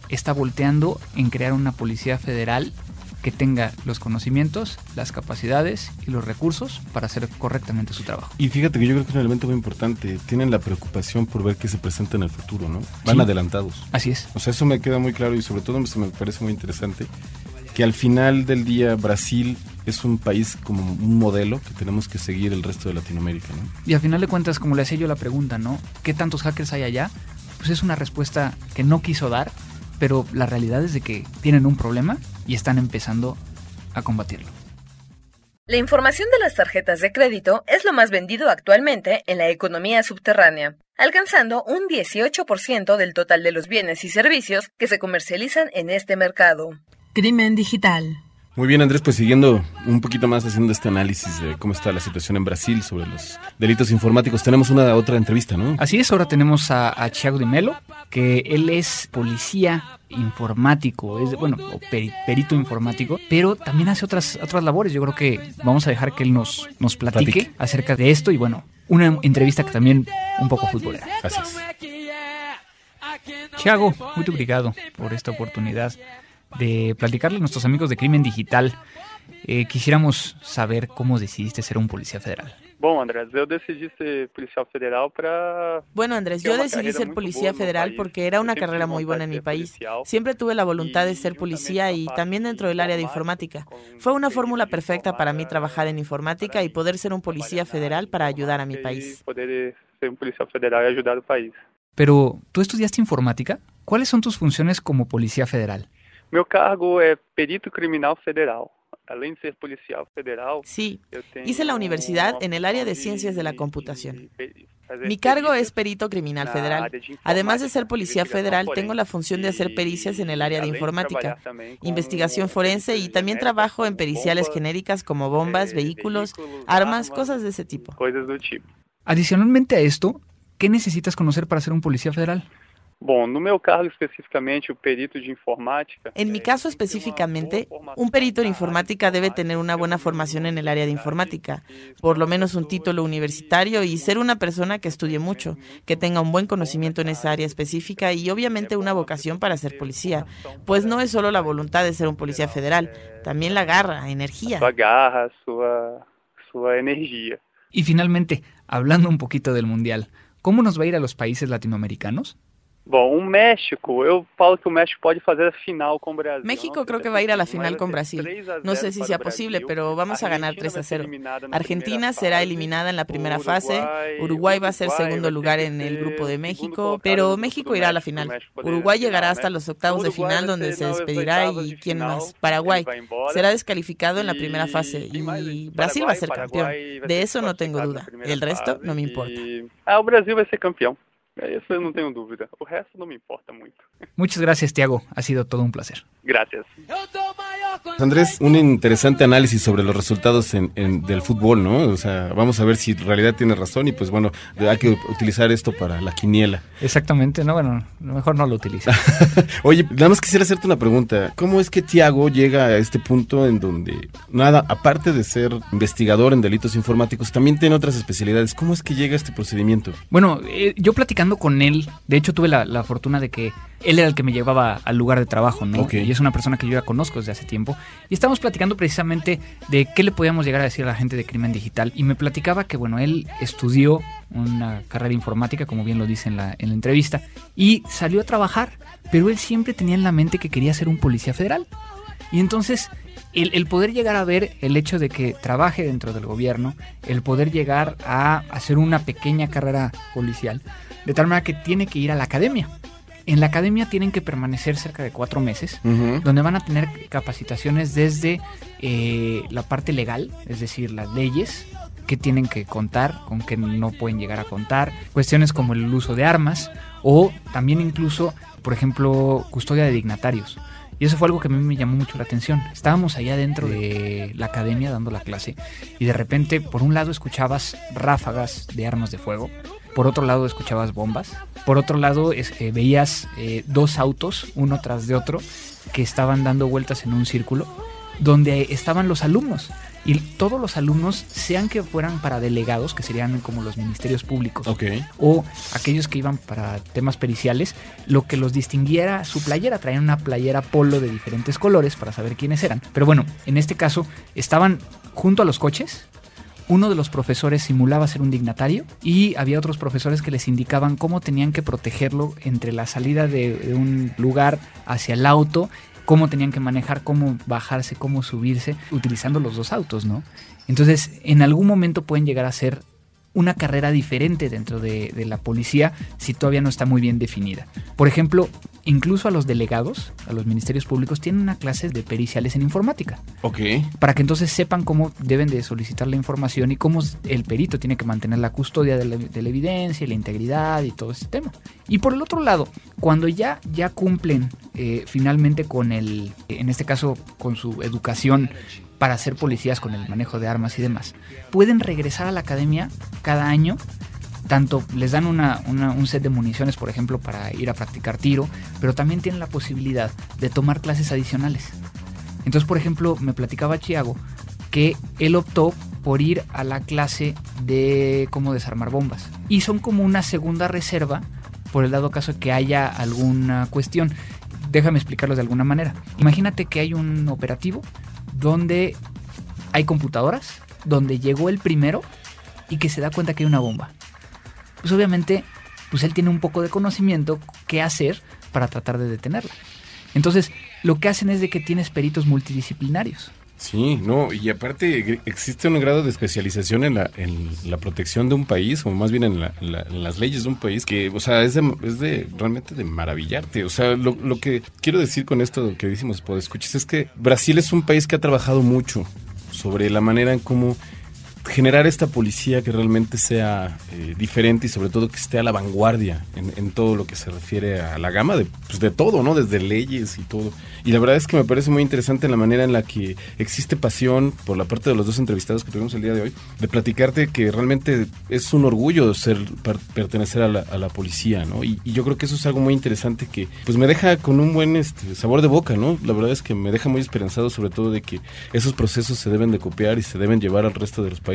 está volteando en crear una policía federal que tenga los conocimientos, las capacidades y los recursos para hacer correctamente su trabajo. Y fíjate que yo creo que es un elemento muy importante. Tienen la preocupación por ver qué se presenta en el futuro, ¿no? Van Sí. adelantados. Así es. O sea, eso me queda muy claro y sobre todo me parece muy interesante que al final del día Brasil es un país como un modelo que tenemos que seguir el resto de Latinoamérica, ¿no? Y al final de cuentas, como le hacía yo la pregunta, ¿no? ¿Qué tantos hackers hay allá? Pues es una respuesta que no quiso dar, pero la realidad es de que tienen un problema y están empezando a combatirlo. La información de las tarjetas de crédito es lo más vendido actualmente en la economía subterránea, alcanzando un 18% del total de los bienes y servicios que se comercializan en este mercado. Crimen digital. Muy bien, Andrés, pues siguiendo un poquito más haciendo este análisis de cómo está la situación en Brasil sobre los delitos informáticos, tenemos una otra entrevista, ¿no? Así es, ahora tenemos a, a Thiago de Melo, que él es policía informático, es bueno, o peri- perito informático, pero también hace otras otras labores. Yo creo que vamos a dejar que él nos, nos platique, Platique. acerca de esto y bueno, una entrevista que también un poco futbolera. Así es. Thiago, muy obrigado por esta oportunidad de platicarle a nuestros amigos de Crimen Digital. Eh, quisiéramos saber cómo decidiste ser un policía federal. Bom, Andrés, eu decidi ser policial federal para Bueno, Andrés, yo decidí ser policía federal porque era una carrera muy buena en mi país. Siempre tuve la voluntad de Y ser policía y también dentro del área de informática. Fue una fórmula perfecta para mí trabajar en informática y poder ser un policía federal para ayudar a mi país. poder ser um policial federal e ajudar o país. Pero, ¿tú estudiaste informática? ¿Cuáles son tus funciones como policía federal? Meu cargo é perito criminal federal. Além de ser policial federal, Sí, hice la universidad en el área de ciencias de la computación. Mi cargo es perito criminal na federal. Además de ser policía federal, tengo la función de hacer pericias en el área de informática, investigación forense y también trabajo en periciales genéricas como bombas, eh, vehículos, armas, cosas de ese tipo. Adicionalmente a esto, ¿qué necesitas conocer para ser un policía federal? Bom, no meu cargo especificamente, o perito de informática. En mi caso específicamente, un perito en informática debe tener una buena formación en el área de informática, por lo menos un título universitario y ser una persona que estudie mucho, que tenga un buen conocimiento en esa área específica y obviamente una vocación para ser policía, pues no es solo la voluntad de ser un policía federal, también la garra, energía. Sua garra, sua, sua energia. Y finalmente, hablando un poquito del Mundial, ¿Cómo nos va a ir a los países latinoamericanos? Bom, um México, eu falo que o México pode fazer a final com o Brasil. México creo que va a ir a la final con Brasil. No sé si sea posible, pero vamos a ganar 3 a 0. Argentina será eliminada en la primera fase, Uruguay va a ser segundo lugar en el grupo de México, pero México irá a la final. Uruguay llegará hasta los octavos de final donde se despedirá y quién más. Paraguay será descalificado en la primera fase y Brasil va a ser campeón. De eso no tengo duda. El resto no me importa. Ah, o Brasil vai ser campeão. Eso no tengo dúvida. O resto no me importa mucho. Muchas gracias, Tiago. Ha sido todo un placer. Gracias. Andrés, un interesante análisis sobre los resultados en, en- del fútbol, ¿no? O sea, vamos a ver si en realidad tiene razón y pues bueno, hay que utilizar esto para la quiniela. Exactamente, no, bueno, mejor no lo utilice. Oye, nada más quisiera hacerte una pregunta. ¿Cómo es que Tiago llega a este punto en donde, nada, aparte de ser investigador en delitos informáticos, también tiene otras especialidades? ¿Cómo es que llega a este procedimiento? Bueno, eh, yo platicando con él, de hecho tuve la, la fortuna de que él era el que me llevaba al lugar de trabajo, ¿no? Ok. Y es una persona que yo ya conozco desde hace tiempo. Y estábamos platicando precisamente de qué le podíamos llegar a decir a la gente de crimen digital. Y me platicaba que, bueno, él estudió una carrera informática, como bien lo dice en la, en la entrevista, y salió a trabajar, pero él siempre tenía en la mente que quería ser un policía federal. Y entonces, el, el poder llegar a ver el hecho de que trabaje dentro del gobierno, el poder llegar a hacer una pequeña carrera policial, de tal manera que tiene que ir a la academia. En la academia tienen que permanecer cerca de cuatro meses, donde van a tener capacitaciones desde eh, la parte legal, es decir, las leyes, que tienen que contar, con que no pueden llegar a contar, cuestiones como el uso de armas o también incluso, por ejemplo, custodia de dignatarios. Y eso fue algo que a mí me llamó mucho la atención. Estábamos allá dentro de la academia dando la clase y de repente, por un lado, escuchabas ráfagas de armas de fuego, por otro lado, escuchabas bombas, por otro lado, es- eh, veías eh, dos autos, uno tras de otro, que estaban dando vueltas en un círculo, donde estaban los alumnos. Y todos los alumnos, sean que fueran para delegados, que serían como los ministerios públicos, o aquellos que iban para temas periciales, lo que los distinguiera su playera. Traían una playera polo de diferentes colores para saber quiénes eran. Pero bueno, en este caso estaban junto a los coches. Uno de los profesores simulaba ser un dignatario y había otros profesores que les indicaban cómo tenían que protegerlo entre la salida de, un lugar hacia el auto, cómo tenían que manejar, cómo bajarse, cómo subirse, utilizando los dos autos, ¿no? Entonces, en algún momento pueden llegar a ser una carrera diferente dentro de, de la policía si todavía no está muy bien definida. Por ejemplo, incluso a los delegados, a los ministerios públicos, tienen una clase de periciales en informática, Ok. para que entonces sepan cómo deben de solicitar la información y cómo el perito tiene que mantener la custodia de la, de la evidencia y la integridad y todo este tema. Y por el otro lado, cuando ya, ya cumplen eh, finalmente con el, en este caso, con su educación para ser policías con el manejo de armas y demás, pueden regresar a la academia cada año. Tanto les dan una- un set de municiones, por ejemplo, para ir a practicar tiro, pero también tienen la posibilidad de tomar clases adicionales. Entonces, por ejemplo, me platicaba Chiago que él optó por ir a la clase de cómo desarmar bombas. Y son como una segunda reserva por el dado caso que haya alguna cuestión. Déjame explicarlo de alguna manera. Imagínate que hay un operativo donde hay computadoras, donde llegó el primero y que se da cuenta que hay una bomba. Pues obviamente, pues él tiene un poco de conocimiento qué hacer para tratar de detenerla. Entonces, lo que hacen es de que tienes peritos multidisciplinarios. Sí, no, y aparte existe un grado de especialización en la, en la protección de un país, o más bien en, la- las leyes de un país, que, o sea, es de, es de realmente de maravillarte. O sea, lo, lo que quiero decir con esto que decimos, escuchas, es que Brasil es un país que ha trabajado mucho sobre la manera en cómo generar esta policía que realmente sea eh, diferente y sobre todo que esté a la vanguardia en, todo lo que se refiere a la gama de, pues, de todo, ¿no? Desde leyes y todo. Y la verdad es que me parece muy interesante la manera en la que existe pasión por la parte de los dos entrevistados que tuvimos el día de hoy, de platicarte que realmente es un orgullo ser per- pertenecer a la, policía, ¿no? Y, y yo creo que eso es algo muy interesante que pues me deja con un buen este, sabor de boca, ¿no? La verdad es que me deja muy esperanzado sobre todo de que esos procesos se deben de copiar y se deben llevar al resto de los países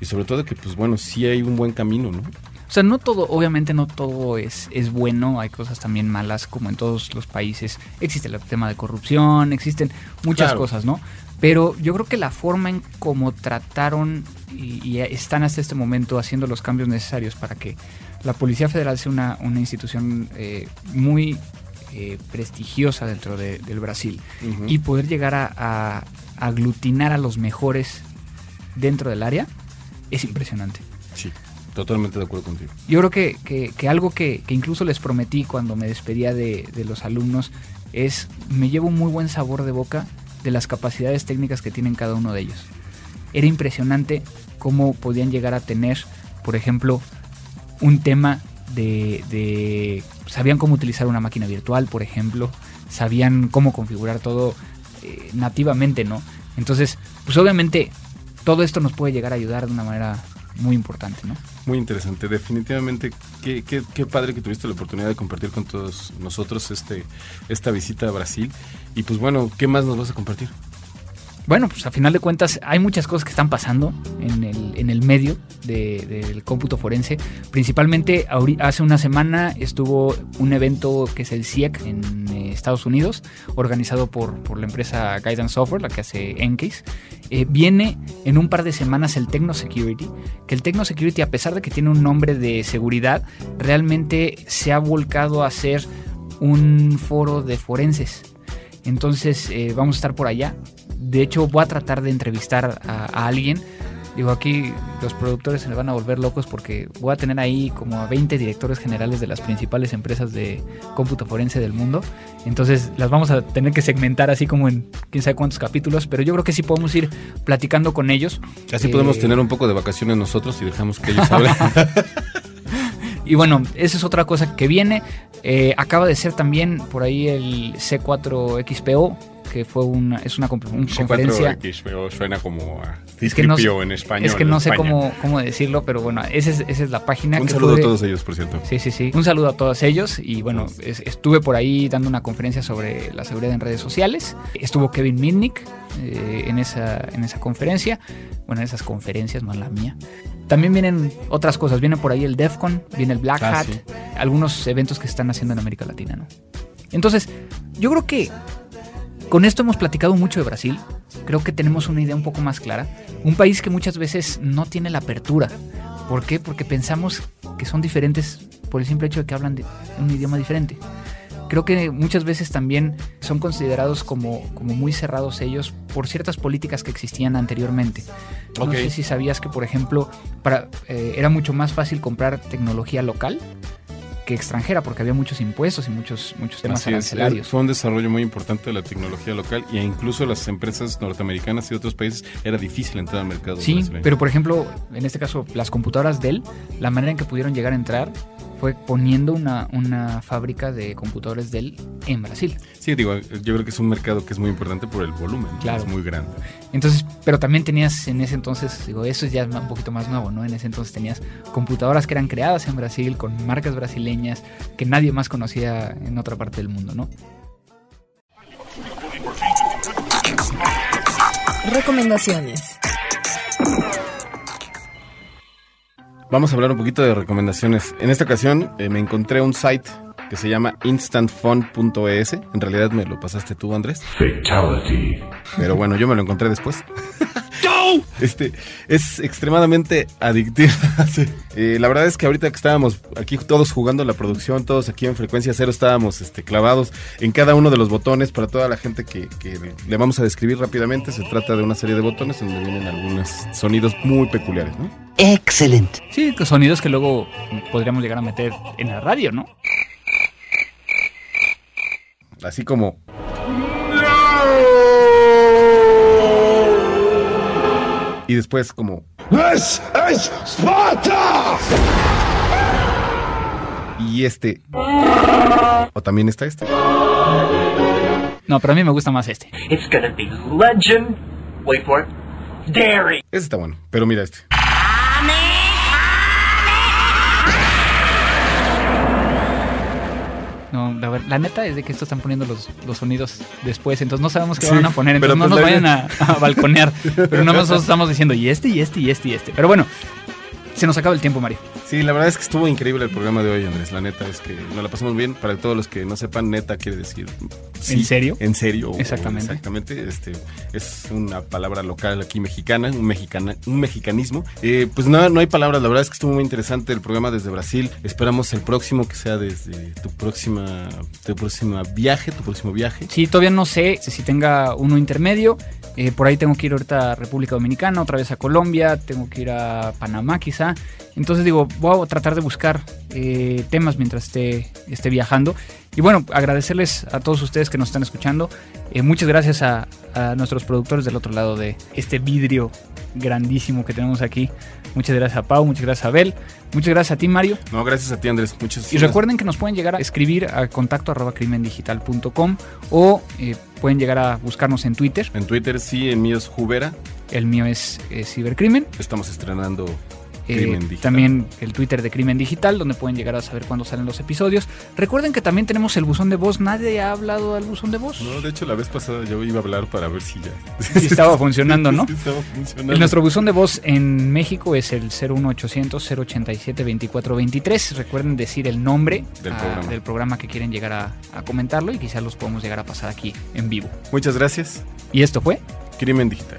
y sobre todo que pues bueno, sí hay un buen camino, ¿no? O sea, no todo, obviamente no todo es, es bueno, hay cosas también malas como en todos los países. Existe el tema de corrupción, existen muchas Claro. cosas, ¿no? Pero yo creo que la forma en cómo trataron y, y están hasta este momento haciendo los cambios necesarios para que La Policía Federal es una, una institución eh, muy eh, prestigiosa dentro de- del Brasil y poder llegar a, a aglutinar a los mejores dentro del área es impresionante. Sí, totalmente de acuerdo contigo. Yo creo que, que- que algo que, que incluso les prometí cuando me despedía de, de los alumnos es, me llevo un muy buen sabor de boca de las capacidades técnicas que tienen cada uno de ellos. Era impresionante cómo podían llegar a tener, por ejemplo, un tema de, de- Sabían cómo utilizar una máquina virtual, por ejemplo, sabían cómo configurar todo eh, nativamente, ¿no? Entonces, pues obviamente todo esto nos puede llegar a ayudar de una manera muy importante, ¿no? Muy interesante, definitivamente. Qué, qué, qué padre que tuviste la oportunidad de compartir con todos nosotros este, esta visita a Brasil. Y pues bueno, ¿qué más nos vas a compartir? Bueno, pues a final de cuentas hay muchas cosas que están pasando en el, en el medio de- del cómputo forense. Principalmente hace una semana estuvo un evento que es el CIEC en eh, Estados Unidos, organizado por, por la empresa Guidance Software, la que hace Encase. Eh, viene en un par de semanas el Techno Security, que el Techno Security, a pesar de que tiene un nombre de seguridad, realmente se ha volcado a ser un foro de forenses. Entonces eh, vamos a estar por allá. De hecho, voy a tratar de entrevistar a alguien. Digo, aquí los productores se me van a volver locos porque voy a tener ahí como a 20 directores generales de las principales empresas de cómputo forense del mundo. Entonces las vamos a tener que segmentar así como en quién sabe cuántos capítulos, pero yo creo que sí podemos ir platicando con ellos. Así Eh, podemos tener un poco de vacaciones nosotros y dejamos que ellos hablen. Y bueno, esa es otra cosa que viene. Eh, acaba de ser también por ahí el C4XPO, que fue una, es una una conferencia. C4X suena como a Es que no, en español. es que no sé cómo, cómo decirlo, pero bueno, esa es, esa es la página. un que saludo a todos ellos, por cierto. Sí, sí, sí. Un saludo a todos ellos. Y bueno, es- estuve por ahí dando una conferencia sobre la seguridad en redes sociales. Estuvo Kevin Mitnick eh, en, esa, en esa conferencia. Bueno, en esas conferencias, no en la mía. También vienen otras cosas. Viene por ahí el DEFCON, viene el Black Ah, Hat. sí. Algunos eventos que se están haciendo en América Latina, ¿no? Entonces, yo creo que con esto hemos platicado mucho de Brasil. Creo que tenemos una idea un poco más clara. Un país que muchas veces no tiene la apertura. ¿Por qué? Porque pensamos que son diferentes por el simple hecho de que hablan de un idioma diferente. Creo que muchas veces también son considerados como, como muy cerrados ellos por ciertas políticas que existían anteriormente. No sé si sabías que, por ejemplo, para, eh, era mucho más fácil comprar tecnología local que extranjera porque había muchos impuestos y muchos, muchos temas Así arancelarios. es- fue un desarrollo muy importante de la tecnología local e incluso las empresas norteamericanas y de otros países era difícil entrar al mercado. Sí, brasileño. pero por ejemplo, en este caso, las computadoras Dell, la manera en que pudieron llegar a entrar fue poniendo una, una fábrica de computadores Dell en Brasil. Sí, digo, yo creo que es un mercado que es muy importante por el volumen, ¿no? Claro. es muy grande. Entonces, pero también tenías en ese entonces, digo, eso es ya un poquito más nuevo, ¿no? En ese entonces tenías computadoras que eran creadas en Brasil con marcas brasileñas que nadie más conocía en otra parte del mundo, ¿no? Recomendaciones. Vamos a hablar un poquito de recomendaciones. En esta ocasión eh, me encontré un site que se llama instantfun.es. En realidad me lo pasaste tú, Andrés. Fatality. Pero bueno, yo me lo encontré después. Este es extremadamente adictivo. Sí. Eh, la verdad es que ahorita que estábamos aquí todos jugando la producción, todos aquí en frecuencia cero estábamos este, clavados en cada uno de los botones para toda la gente que, que le vamos a describir rápidamente. Se trata de una serie de botones donde vienen algunos sonidos muy peculiares, ¿no? Excelente. Sí, sonidos que luego podríamos llegar a meter en la radio, ¿no? Así como y después como This is Sparta! y este o también está este. No, pero a mí me gusta más este. It's gonna be legend. Wait for it. Dairy. Ese está bueno, pero mira este. No, la, la neta es de que estos están poniendo los, los sonidos después, entonces no sabemos qué Sí, van a poner, pero entonces no nos pues la vayan a, a balconear. Pero nada más nosotros estamos diciendo y este, y este, y este, y este. Pero bueno, se nos acaba el tiempo, Mario. Sí, la verdad es que estuvo increíble el programa de hoy, Andrés. La neta es que nos la pasamos bien. Para todos los que no sepan, neta quiere decir. sí, ¿En serio? En serio. Exactamente. exactamente. Este, es una palabra local aquí mexicana, un, mexicana, un mexicanismo. Eh, pues no, no hay palabras. La verdad es que estuvo muy interesante el programa desde Brasil. Esperamos el próximo que sea desde tu próxima, tu próxima viaje, tu próximo viaje. Sí, todavía no sé si tenga uno intermedio. Eh, por ahí tengo que ir ahorita a República Dominicana, otra vez a Colombia, tengo que ir a Panamá quizá. Entonces digo, voy a tratar de buscar eh, temas mientras esté, esté viajando. Y bueno, agradecerles a todos ustedes que nos están escuchando. Eh, muchas gracias a, a nuestros productores del otro lado de este vidrio grandísimo que tenemos aquí. Muchas gracias a Pau, muchas gracias a Abel, muchas gracias a ti Mario. No, gracias a ti, Andrés. Muchas Y recuerden que nos pueden llegar a escribir a contacto arroba crimendigital.com o eh, pueden llegar a buscarnos en Twitter. En Twitter sí, en mío es Jubera. El mío es eh, Cibercrimen. Estamos estrenando Eh, también el Twitter de Crimen Digital, donde pueden llegar a saber cuándo salen los episodios. Recuerden que también tenemos el buzón de voz. Nadie ha hablado al buzón de voz. No, de hecho la vez pasada yo iba a hablar para ver si ya estaba funcionando, ¿no? Sí estaba funcionando. El- Nuestro buzón de voz en México es el 01800 087 2423. Recuerden decir el nombre Del programa. del programa que quieren llegar a, a comentarlo y quizás los podemos llegar a pasar aquí en vivo. Muchas gracias. Y esto fue Crimen Digital.